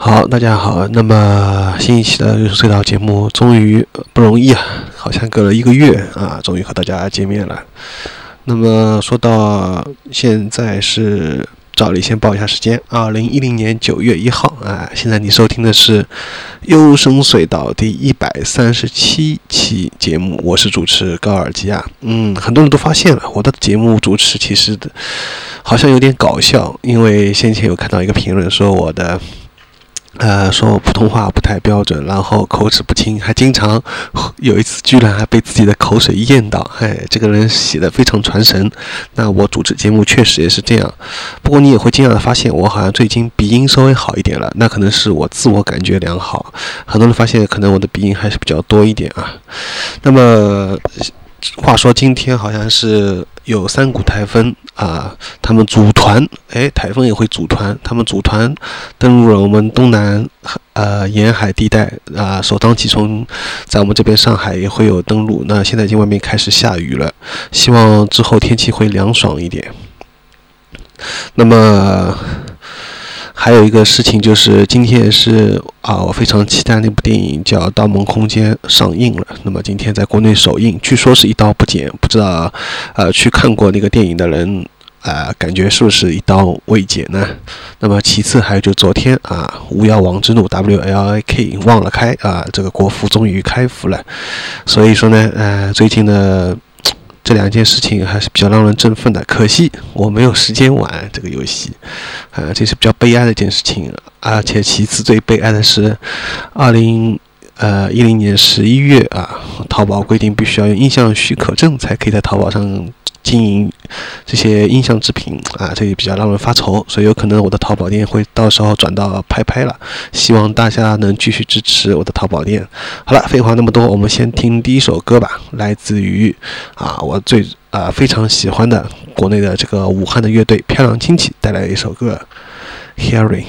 好，大家好。那么新一期的《隧道》节目终于不容易啊，好像隔了一个月啊，终于和大家见面了。那么说到现在是照例先报一下时间，二零一零年九月一号啊。现在你收听的是《优声隧道》第一百三十七期节目，我是主持高尔基啊。嗯，很多人都发现了我的节目主持其实的好像有点搞笑，因为先前有看到一个评论说我的。呃，说我普通话不太标准，然后口齿不清，还经常有一次居然还被自己的口水咽到。哎，这个人写的非常传神。那我主持节目确实也是这样。不过你也会惊讶的发现，我好像最近鼻音稍微好一点了。那可能是我自我感觉良好。很多人发现，可能我的鼻音还是比较多一点啊。那么。话说今天好像是有三股台风啊，他们组团，哎，台风也会组团，他们组团登陆了我们东南呃沿海地带啊，首当其冲，在我们这边上海也会有登陆。那现在已经外面开始下雨了，希望之后天气会凉爽一点。那么。还有一个事情就是，今天也是啊，我非常期待那部电影叫《盗梦空间》上映了。那么今天在国内首映，据说是一刀不剪，不知道呃去看过那个电影的人啊，感觉是不是一刀未剪呢？那么其次还有就昨天啊，《巫妖王之怒》W L I K 忘了开啊，这个国服终于开服了。所以说呢，呃，最近呢。这两件事情还是比较让人振奋的，可惜我没有时间玩这个游戏，啊，这是比较悲哀的一件事情。而且其次最悲哀的是，二零呃一零年十一月啊，淘宝规定必须要用音像许可证才可以在淘宝上。经营这些音像制品啊，这也比较让人发愁，所以有可能我的淘宝店会到时候转到拍拍了。希望大家能继续支持我的淘宝店。好了，废话那么多，我们先听第一首歌吧，来自于啊我最啊非常喜欢的国内的这个武汉的乐队漂亮亲戚带来的一首歌《Hearing》。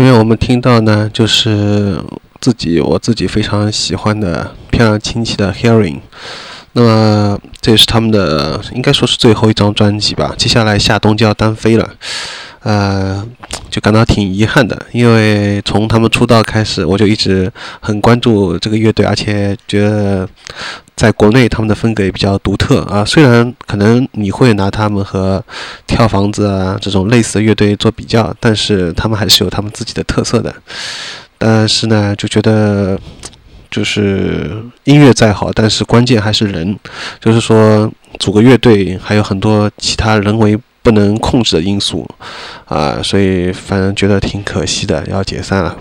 啊，前面我们听到呢，就是自己我自己非常喜欢的漂亮亲戚的 Hearing。那么这也是他们的，应该说是最后一张专辑吧。接下来夏冬就要单飞了，呃，就感到挺遗憾的，因为从他们出道开始，我就一直很关注这个乐队，而且觉得在国内他们的风格也比较独特啊。虽然可能你会拿他们和跳房子啊这种类似的乐队做比较，但是他们还是有他们自己的特色的。但是呢，就觉得就是音乐再好，但是关键还是人，就是说组个乐队还有很多其他人为不能控制的因素啊，所以反正觉得挺可惜的，要解散了。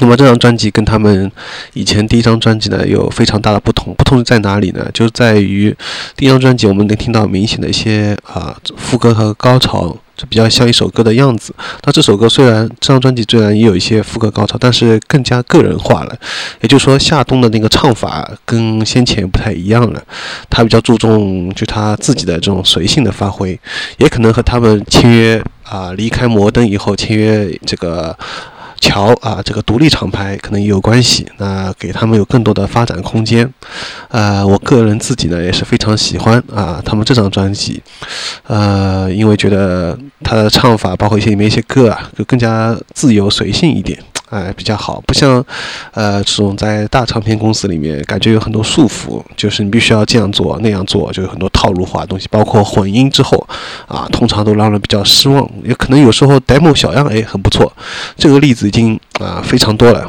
那么这张专辑跟他们以前第一张专辑呢有非常大的不同，不同在哪里呢？就在于第一张专辑我们能听到明显的一些啊副歌和高潮，就比较像一首歌的样子。那这首歌虽然这张专辑虽然也有一些副歌高潮，但是更加个人化了。也就是说，夏冬的那个唱法跟先前不太一样了，他比较注重就他自己的这种随性的发挥，也可能和他们签约啊离开摩登以后签约这个。乔啊，这个独立厂牌可能也有关系，那给他们有更多的发展空间。呃，我个人自己呢也是非常喜欢啊他们这张专辑，呃，因为觉得他的唱法，包括一些里面一些歌啊，就更加自由随性一点。哎，比较好，不像，呃，这种在大唱片公司里面，感觉有很多束缚，就是你必须要这样做那样做，就有很多套路化的东西，包括混音之后，啊，通常都让人比较失望。也可能有时候 demo 小样哎很不错，这个例子已经啊非常多了。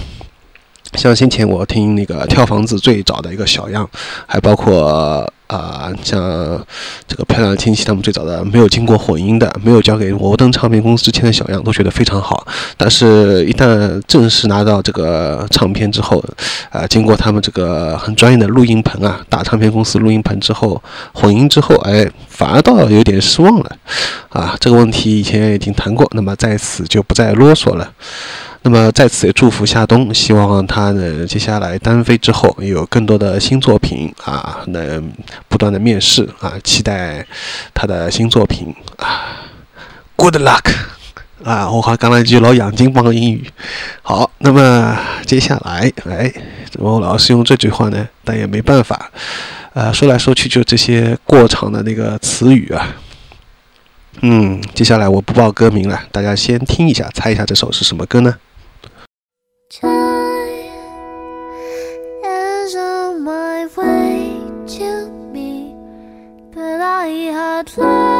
像先前我听那个跳房子最早的一个小样，还包括啊、像这个漂亮的亲戚他们最早的没有经过混音的，没有交给摩登唱片公司之前的小样，都觉得非常好。但是，一旦正式拿到这个唱片之后，啊、经过他们这个很专业的录音棚啊，大唱片公司录音棚之后，混音之后，哎，反而倒有点失望了。啊，这个问题以前已经谈过，那么在此就不再啰嗦了。那么在此也祝福夏冬，希望他呢接下来单飞之后有更多的新作品啊，能不断的面试啊，期待他的新作品啊。Good luck 啊！我还刚来一句老洋泾浜英语。好，那么接下来，哎，我老是用这句话呢，但也没办法。呃，说来说去就这些过场的那个词语啊。嗯，接下来我不报歌名了，大家先听一下，猜一下这首是什么歌呢？Had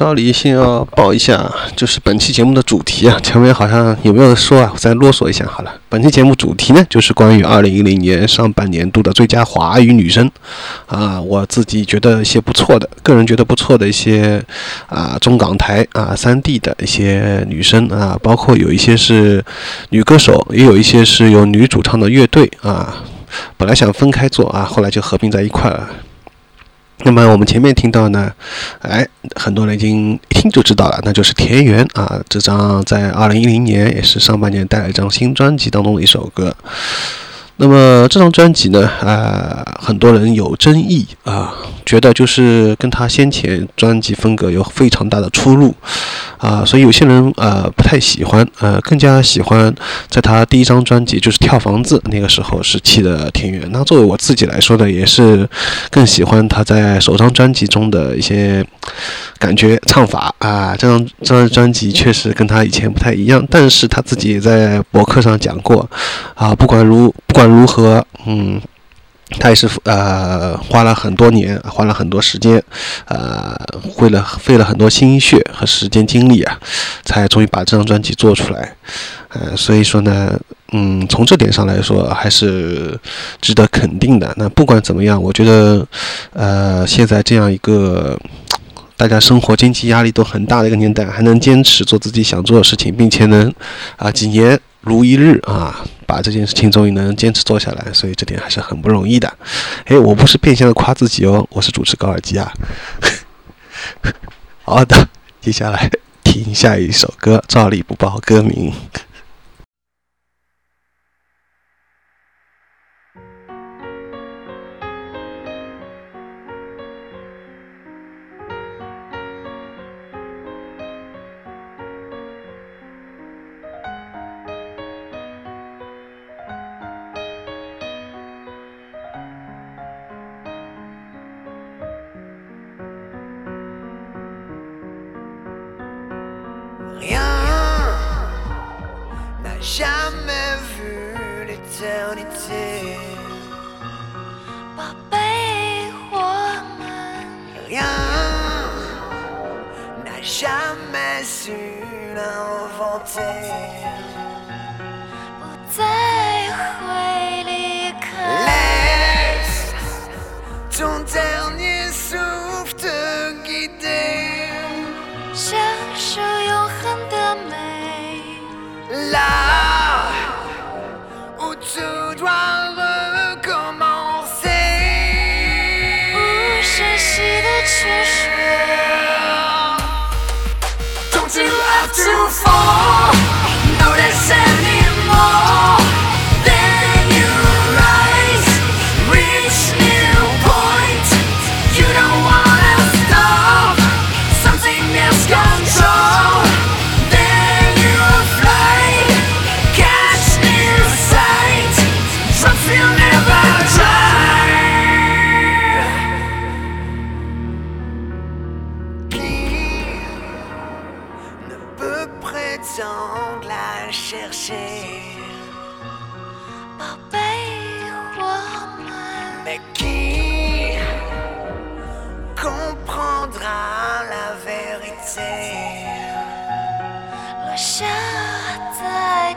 照例先要报一下，就是本期节目的主题啊。前面好像有没有说啊？我再啰嗦一下好了。本期节目主题呢，就是关于二零一零年上半年度的最佳华语女声啊，我自己觉得一些不错的，个人觉得不错的一些啊中港台啊三地的一些女生啊，包括有一些是女歌手，也有一些是有女主唱的乐队啊。本来想分开做啊，后来就合并在一块了。那么我们前面听到呢，哎，很多人已经一听就知道了，那就是田园啊，这张在二零一零年也是上半年带来一张新专辑当中的一首歌。那么这张专辑呢，啊、很多人有争议啊，觉得就是跟他先前专辑风格有非常大的出入啊，所以有些人呃不太喜欢，呃更加喜欢在他第一张专辑就是《跳房子》那个时候时期的田园。那作为我自己来说呢，也是更喜欢他在首张专辑中的一些感觉唱法啊。这张这张专辑确实跟他以前不太一样，但是他自己也在博客上讲过啊，不管如不管如何，嗯。他也是呃花了很多年，花了很多时间，呃，费了费了很多心血和时间精力啊，才终于把这张专辑做出来。呃，所以说呢，嗯，从这点上来说，还是值得肯定的。那不管怎么样，我觉得，呃，现在这样一个大家生活经济压力都很大的一个年代，还能坚持做自己想做的事情，并且能啊几年如一日啊，把这件事情终于能坚持做下来，所以这点还是很不容易的。哎，我不是变相的夸自己哦，我是主持高尔基啊。好的，接下来听下一首歌，照例不报歌名。Jamais vu l'éternité. 宝贝，我们 Rien n'a jamais su l'inventer. 不再会离开。Laisse ton dernier prétendre la chercher. 宝贝，我们 Mais qui comprendra la vérité 落下再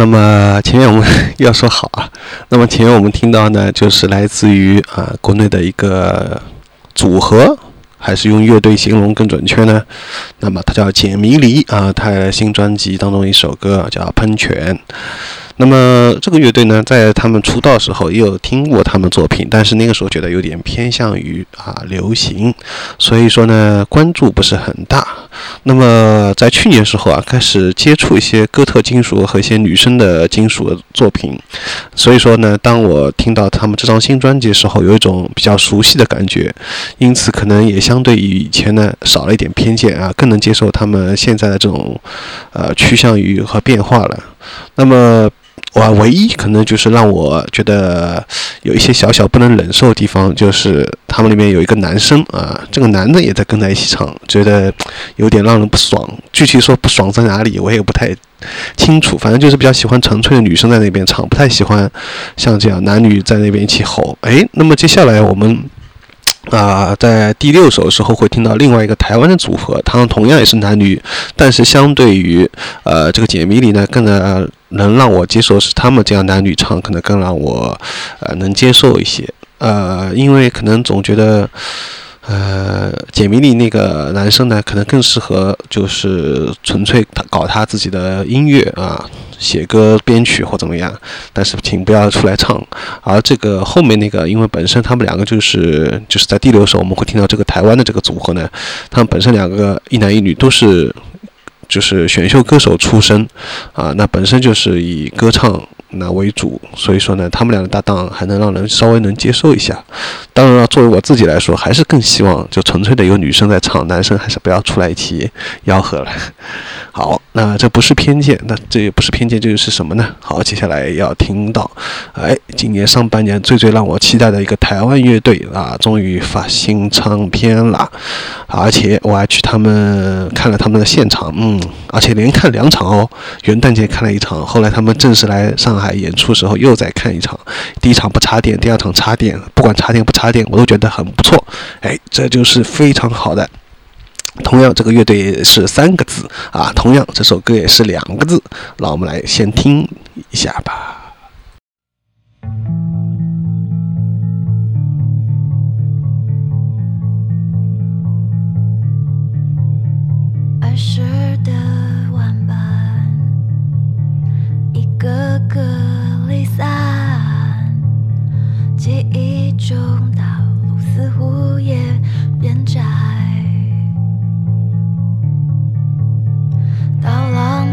那么前面我们要说好啊，那么前面我们听到呢，就是来自于啊国内的一个组合，还是用乐队形容更准确呢？那么它叫简迷离啊，它的新专辑当中一首歌叫《喷泉》。那么这个乐队呢，在他们出道时候也有听过他们作品，但是那个时候觉得有点偏向于啊流行，所以说呢关注不是很大。那么在去年时候啊，开始接触一些哥特金属和一些女生的金属的作品，所以说呢，当我听到他们这张新专辑的时候，有一种比较熟悉的感觉，因此可能也相对于以前呢少了一点偏见啊，更能接受他们现在的这种呃趋向于和变化了。那么。我唯一可能就是让我觉得有一些小小不能忍受的地方，就是他们里面有一个男生啊，这个男的也在跟在一起唱，觉得有点让人不爽。具体说不爽在哪里，我也不太清楚。反正就是比较喜欢纯粹的女生在那边唱，不太喜欢像这样男女在那边一起吼。哎，那么接下来我们。啊、在第六首的时候会听到另外一个台湾的组合，他们同样也是男女，但是相对于呃这个解谜里呢，更呃能让我接受是他们这样男女唱，可能更让我呃能接受一些。呃，因为可能总觉得。呃，解谜里那个男生呢，可能更适合就是纯粹他搞他自己的音乐啊，写歌编曲或怎么样，但是请不要出来唱。而这个后面那个，因为本身他们两个就是就是在第六首我们会听到这个台湾的这个组合呢，他们本身两个一男一女都是就是选秀歌手出身啊，那本身就是以歌唱那为主，所以说呢，他们俩的搭档还能让人稍微能接受一下。当然了，作为我自己来说，还是更希望就纯粹的有女生在唱，男生还是不要出来一起吆喝了。好，那这不是偏见，那这也不是偏见，这就是什么呢？好，接下来要听到，哎，今年上半年最最让我期待的一个台湾乐队啊，终于发新唱片了，而且我还去他们看了他们的现场，嗯，而且连看两场哦，元旦节看了一场，后来他们正式来上海演出时候又再看一场，第一场不插电，第二场插电，不管插电不插电，我都觉得很不错，哎，这就是非常好的。同样，这个乐队是三个字啊，同样这首歌也是两个字，让我们来先听一下吧。儿时的玩伴，一个个离散，记忆中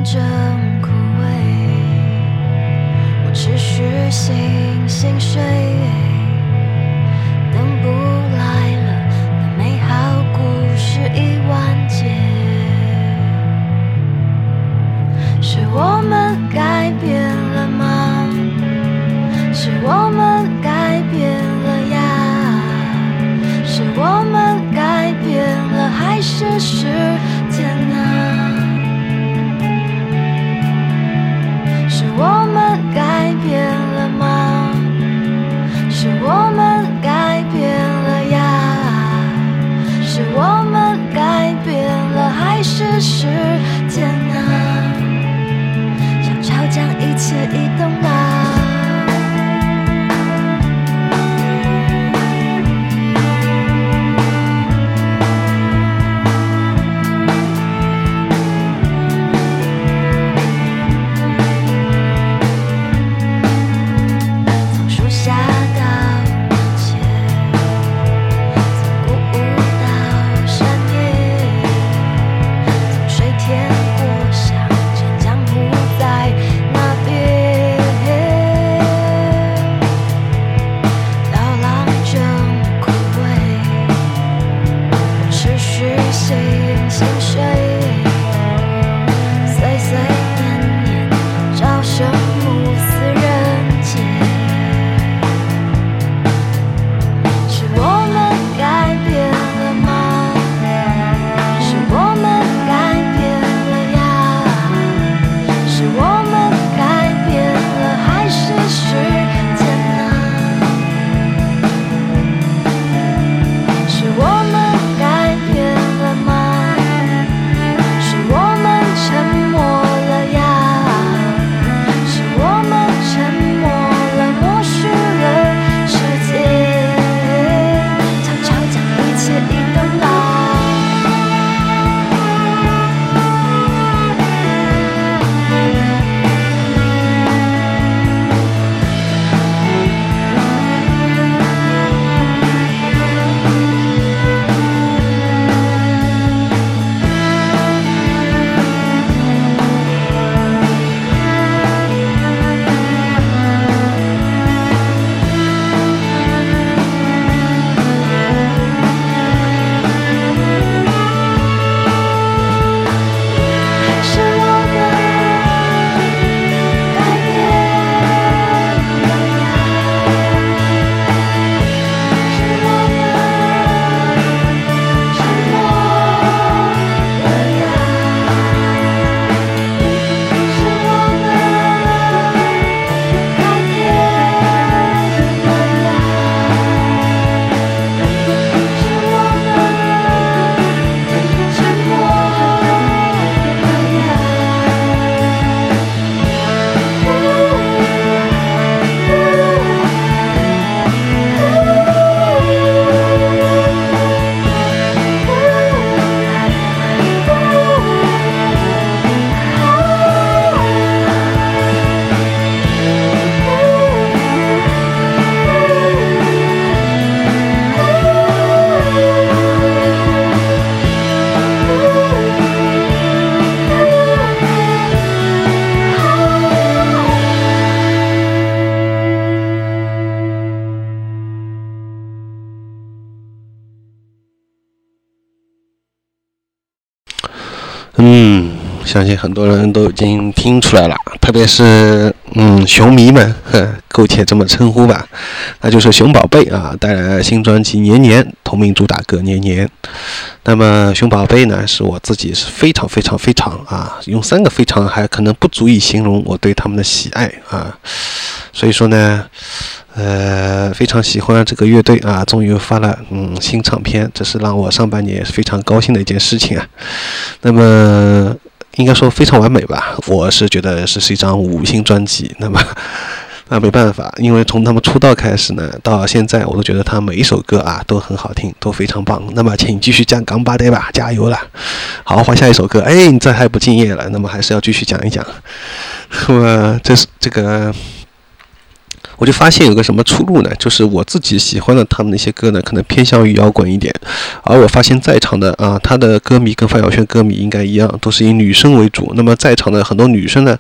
正枯萎，我持续醒醒睡，等不来了，那美好故事已完结。是我们相信很多人都已经听出来了，特别是嗯熊迷们，呵，苟且这么称呼吧，那就是熊宝贝啊带来了新专辑《年年》，同名主打歌《年年》。那么熊宝贝呢，是我自己是非常非常非常啊，用三个非常还可能不足以形容我对他们的喜爱啊，所以说呢。呃，非常喜欢这个乐队啊，终于发了嗯新唱片，这是让我上半年也是非常高兴的一件事情啊。那么应该说非常完美吧，我是觉得是是一张五星专辑。那么那没办法，因为从他们出道开始呢，到现在我都觉得他每一首歌啊都很好听，都非常棒。那么请继续讲港巴呆吧，加油了！好，换下一首歌。哎，你这还不敬业了？那么还是要继续讲一讲。那么这是这个。我就发现有个什么出路呢？就是我自己喜欢的他们那些歌呢，可能偏向于摇滚一点。而我发现，在场的啊，他的歌迷跟范晓萱歌迷应该一样，都是以女生为主。那么在场的很多女生呢，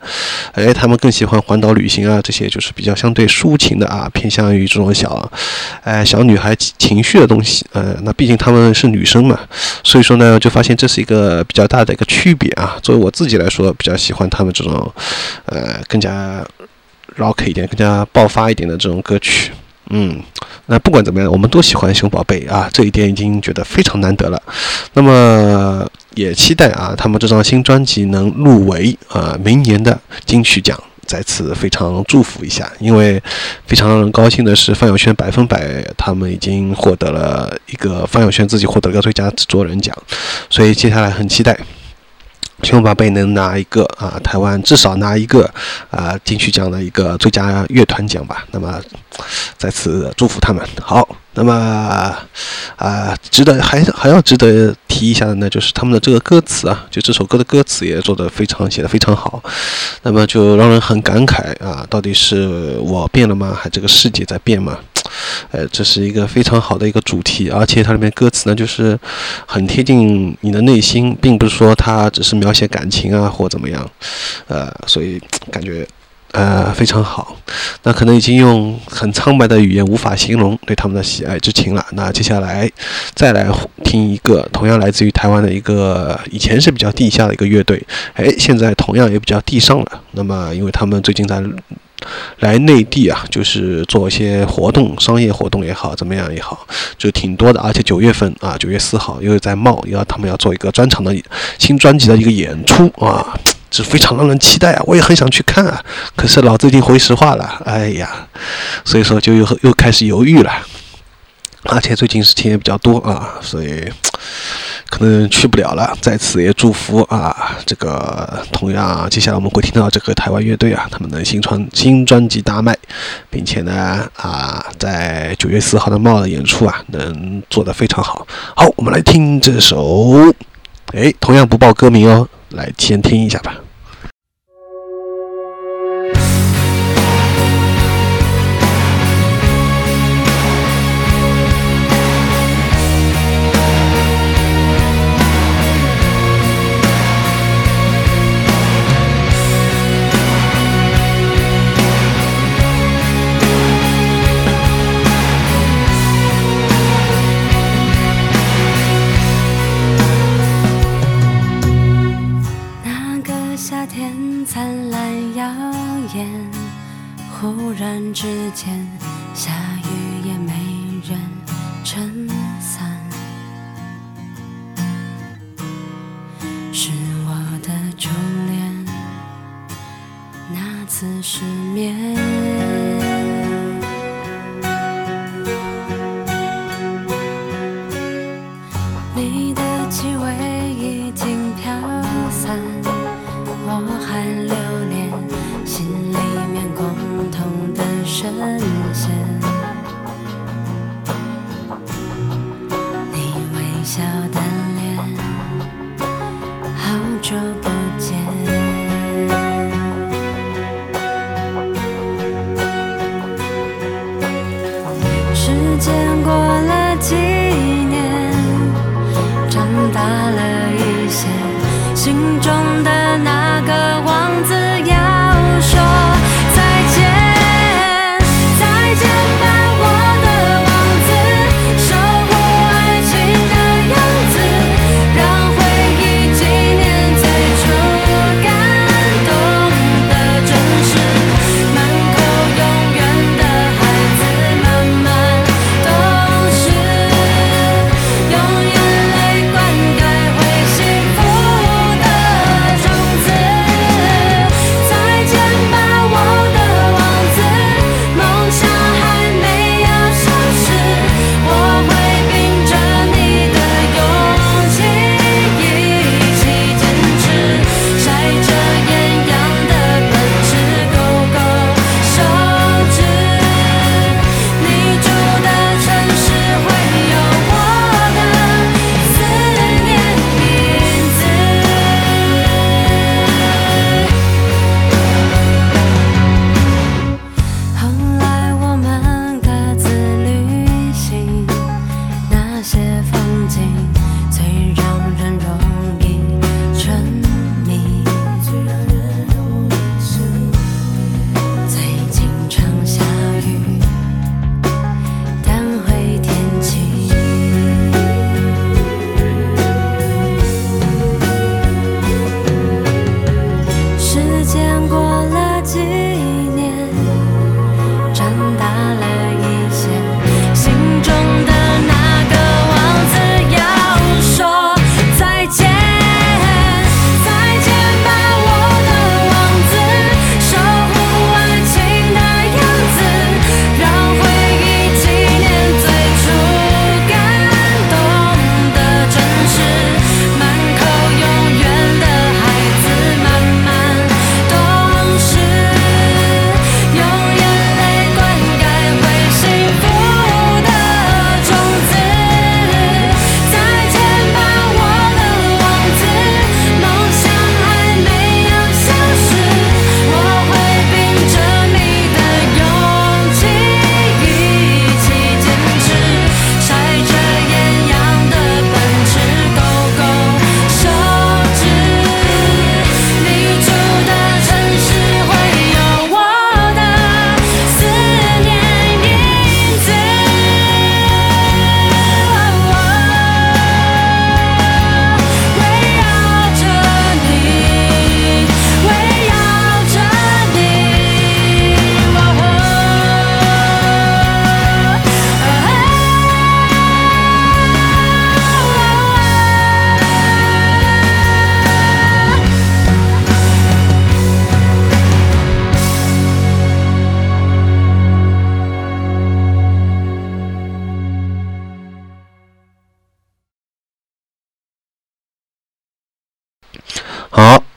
哎，她们更喜欢环岛旅行啊，这些就是比较相对抒情的啊，偏向于这种小，哎，小女孩情绪的东西。呃，那毕竟她们是女生嘛，所以说呢，就发现这是一个比较大的一个区别啊。作为我自己来说，比较喜欢他们这种，呃，更加。Rock 一点，更加爆发一点的这种歌曲，嗯，那不管怎么样，我们都喜欢熊宝贝啊，这一点已经觉得非常难得了。那么也期待啊，他们这张新专辑能入围啊明年的金曲奖，在此非常祝福一下。因为非常让人高兴的是，范晓萱百分百他们已经获得了一个范晓萱自己获得了个最佳制作人奖，所以接下来很期待。希望宝贝能拿一个啊，台湾至少拿一个啊金曲奖的一个最佳乐团奖吧。那么在此祝福他们。好，那么啊，值得还还要值得提一下的呢，就是他们的这个歌词啊，就这首歌的歌词也做得非常写得非常好。那么就让人很感慨啊，到底是我变了吗？还这个世界在变吗？呃，这是一个非常好的一个主题，而且它里面歌词呢，就是很贴近你的内心，并不是说它只是描写感情啊或怎么样，呃，所以感觉呃非常好。那可能已经用很苍白的语言无法形容对他们的喜爱之情了。那接下来再来听一个同样来自于台湾的一个以前是比较地下的一个乐队，哎，现在同样也比较地上了。那么因为他们最近在。来内地啊，就是做一些活动，商业活动也好，怎么样也好，就挺多的。而且九月份啊，九月四号又在冒，要他们要做一个专场的新专辑的一个演出啊，是非常让人期待啊！我也很想去看啊，可是老子已经回实话了，哎呀，所以说就又又开始犹豫了。而且最近事情也比较多啊，所以。可能去不了了，在此也祝福啊，这个同样，接下来我们会听到这个台湾乐队啊，他们的新专新专辑大卖，并且呢啊，在九月四号的帽的演出啊，能做得非常好。好，我们来听这首，哎，同样不报歌名哦，来先听一下吧。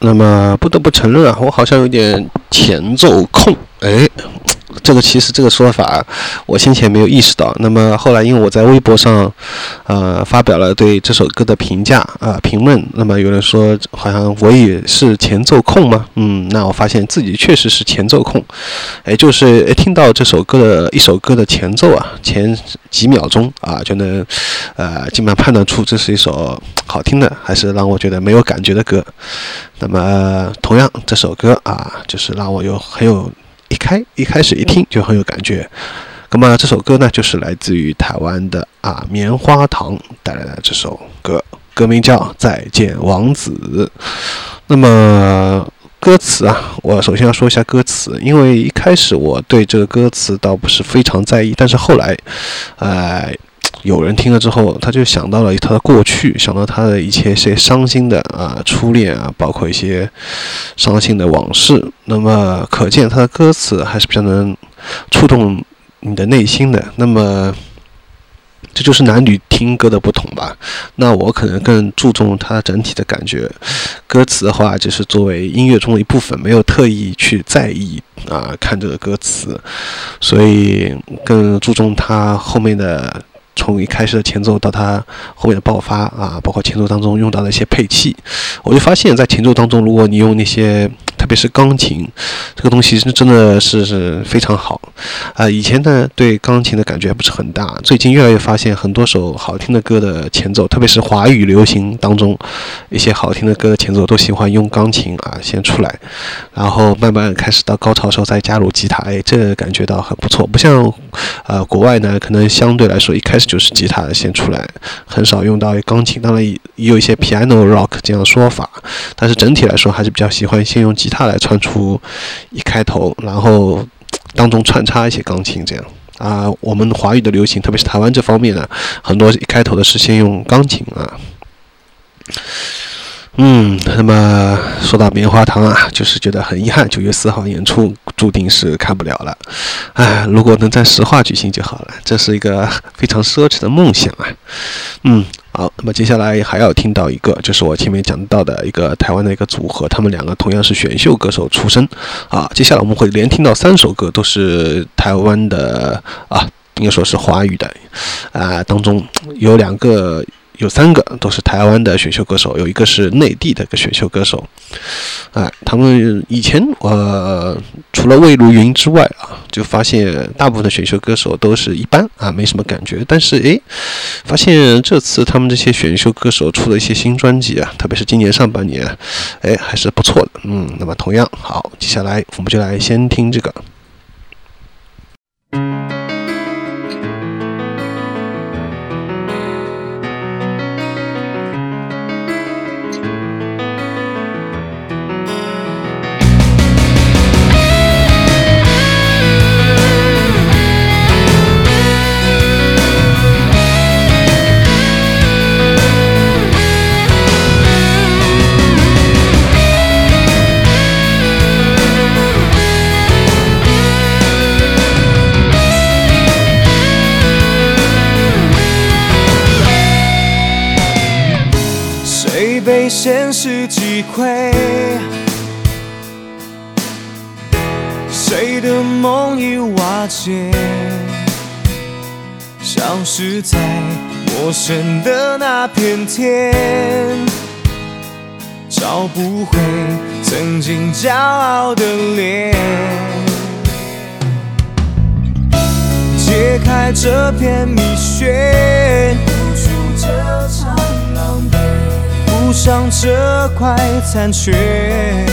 那么不得不承认啊，我好像有点前奏控，哎。这个其实这个说法，我先前没有意识到。那么后来，因为我在微博上，呃，发表了对这首歌的评价啊评论。那么有人说，好像我也是前奏控吗？嗯，那我发现自己确实是前奏控。哎，就是听到这首歌的一首歌的前奏啊，前几秒钟啊，就能呃，基本上判断出这是一首好听的，还是让我觉得没有感觉的歌。那么同样，这首歌啊，就是让我有很有。一开一开始一听就很有感觉，那么这首歌呢，就是来自于台湾的啊棉花糖带来的这首歌，歌名叫《再见王子》。那么歌词啊，我首先要说一下歌词，因为一开始我对这个歌词倒不是非常在意，但是后来，呃。有人听了之后，他就想到了他的过去，想到他的一些些伤心的啊初恋啊，包括一些伤心的往事。那么可见他的歌词还是比较能触动你的内心的。那么这就是男女听歌的不同吧？那我可能更注重它整体的感觉。歌词的话，就是作为音乐中的一部分，没有特意去在意啊看这个歌词，所以更注重它后面的。从一开始的前奏到它后面的爆发啊，包括前奏当中用到的一些配器，我就发现，在前奏当中，如果你用那些。特别是钢琴这个东西是真的是是非常好啊！以前呢对钢琴的感觉还不是很大，最近越来越发现很多首好听的歌的前奏，特别是华语流行当中一些好听的歌的前奏都喜欢用钢琴啊先出来，然后慢慢开始到高潮时候再加入吉他，哎，这个感觉到很不错。不像呃国外呢，可能相对来说一开始就是吉他先出来，很少用到钢琴。当然也有一些 piano rock 这样的说法，但是整体来说还是比较喜欢先用吉。他来穿出一开头，然后当中穿插一些钢琴，这样啊。我们华语的流行，特别是台湾这方面呢，很多一开头的是先用钢琴啊。嗯，那么说到棉花糖啊，就是觉得很遗憾，九月四号演出注定是看不了了。哎，如果能在石化举行就好了，这是一个非常奢侈的梦想啊。嗯。好，那么接下来还要听到一个，就是我前面讲到的一个台湾的一个组合，他们两个同样是选秀歌手出身啊。接下来我们会连听到三首歌，都是台湾的啊，应该说是华语的啊，当中有两个。有三个都是台湾的选秀歌手，有一个是内地的一个选秀歌手，哎，他们以前呃除了魏如云之外啊，就发现大部分的选秀歌手都是一般啊，没什么感觉。但是哎，发现这次他们这些选秀歌手出了一些新专辑啊，特别是今年上半年，哎，还是不错的。嗯，那么同样好，接下来我们就来先听这个。骄傲的脸，揭开这片蜜雪，出这场狼狈，补上这块残缺。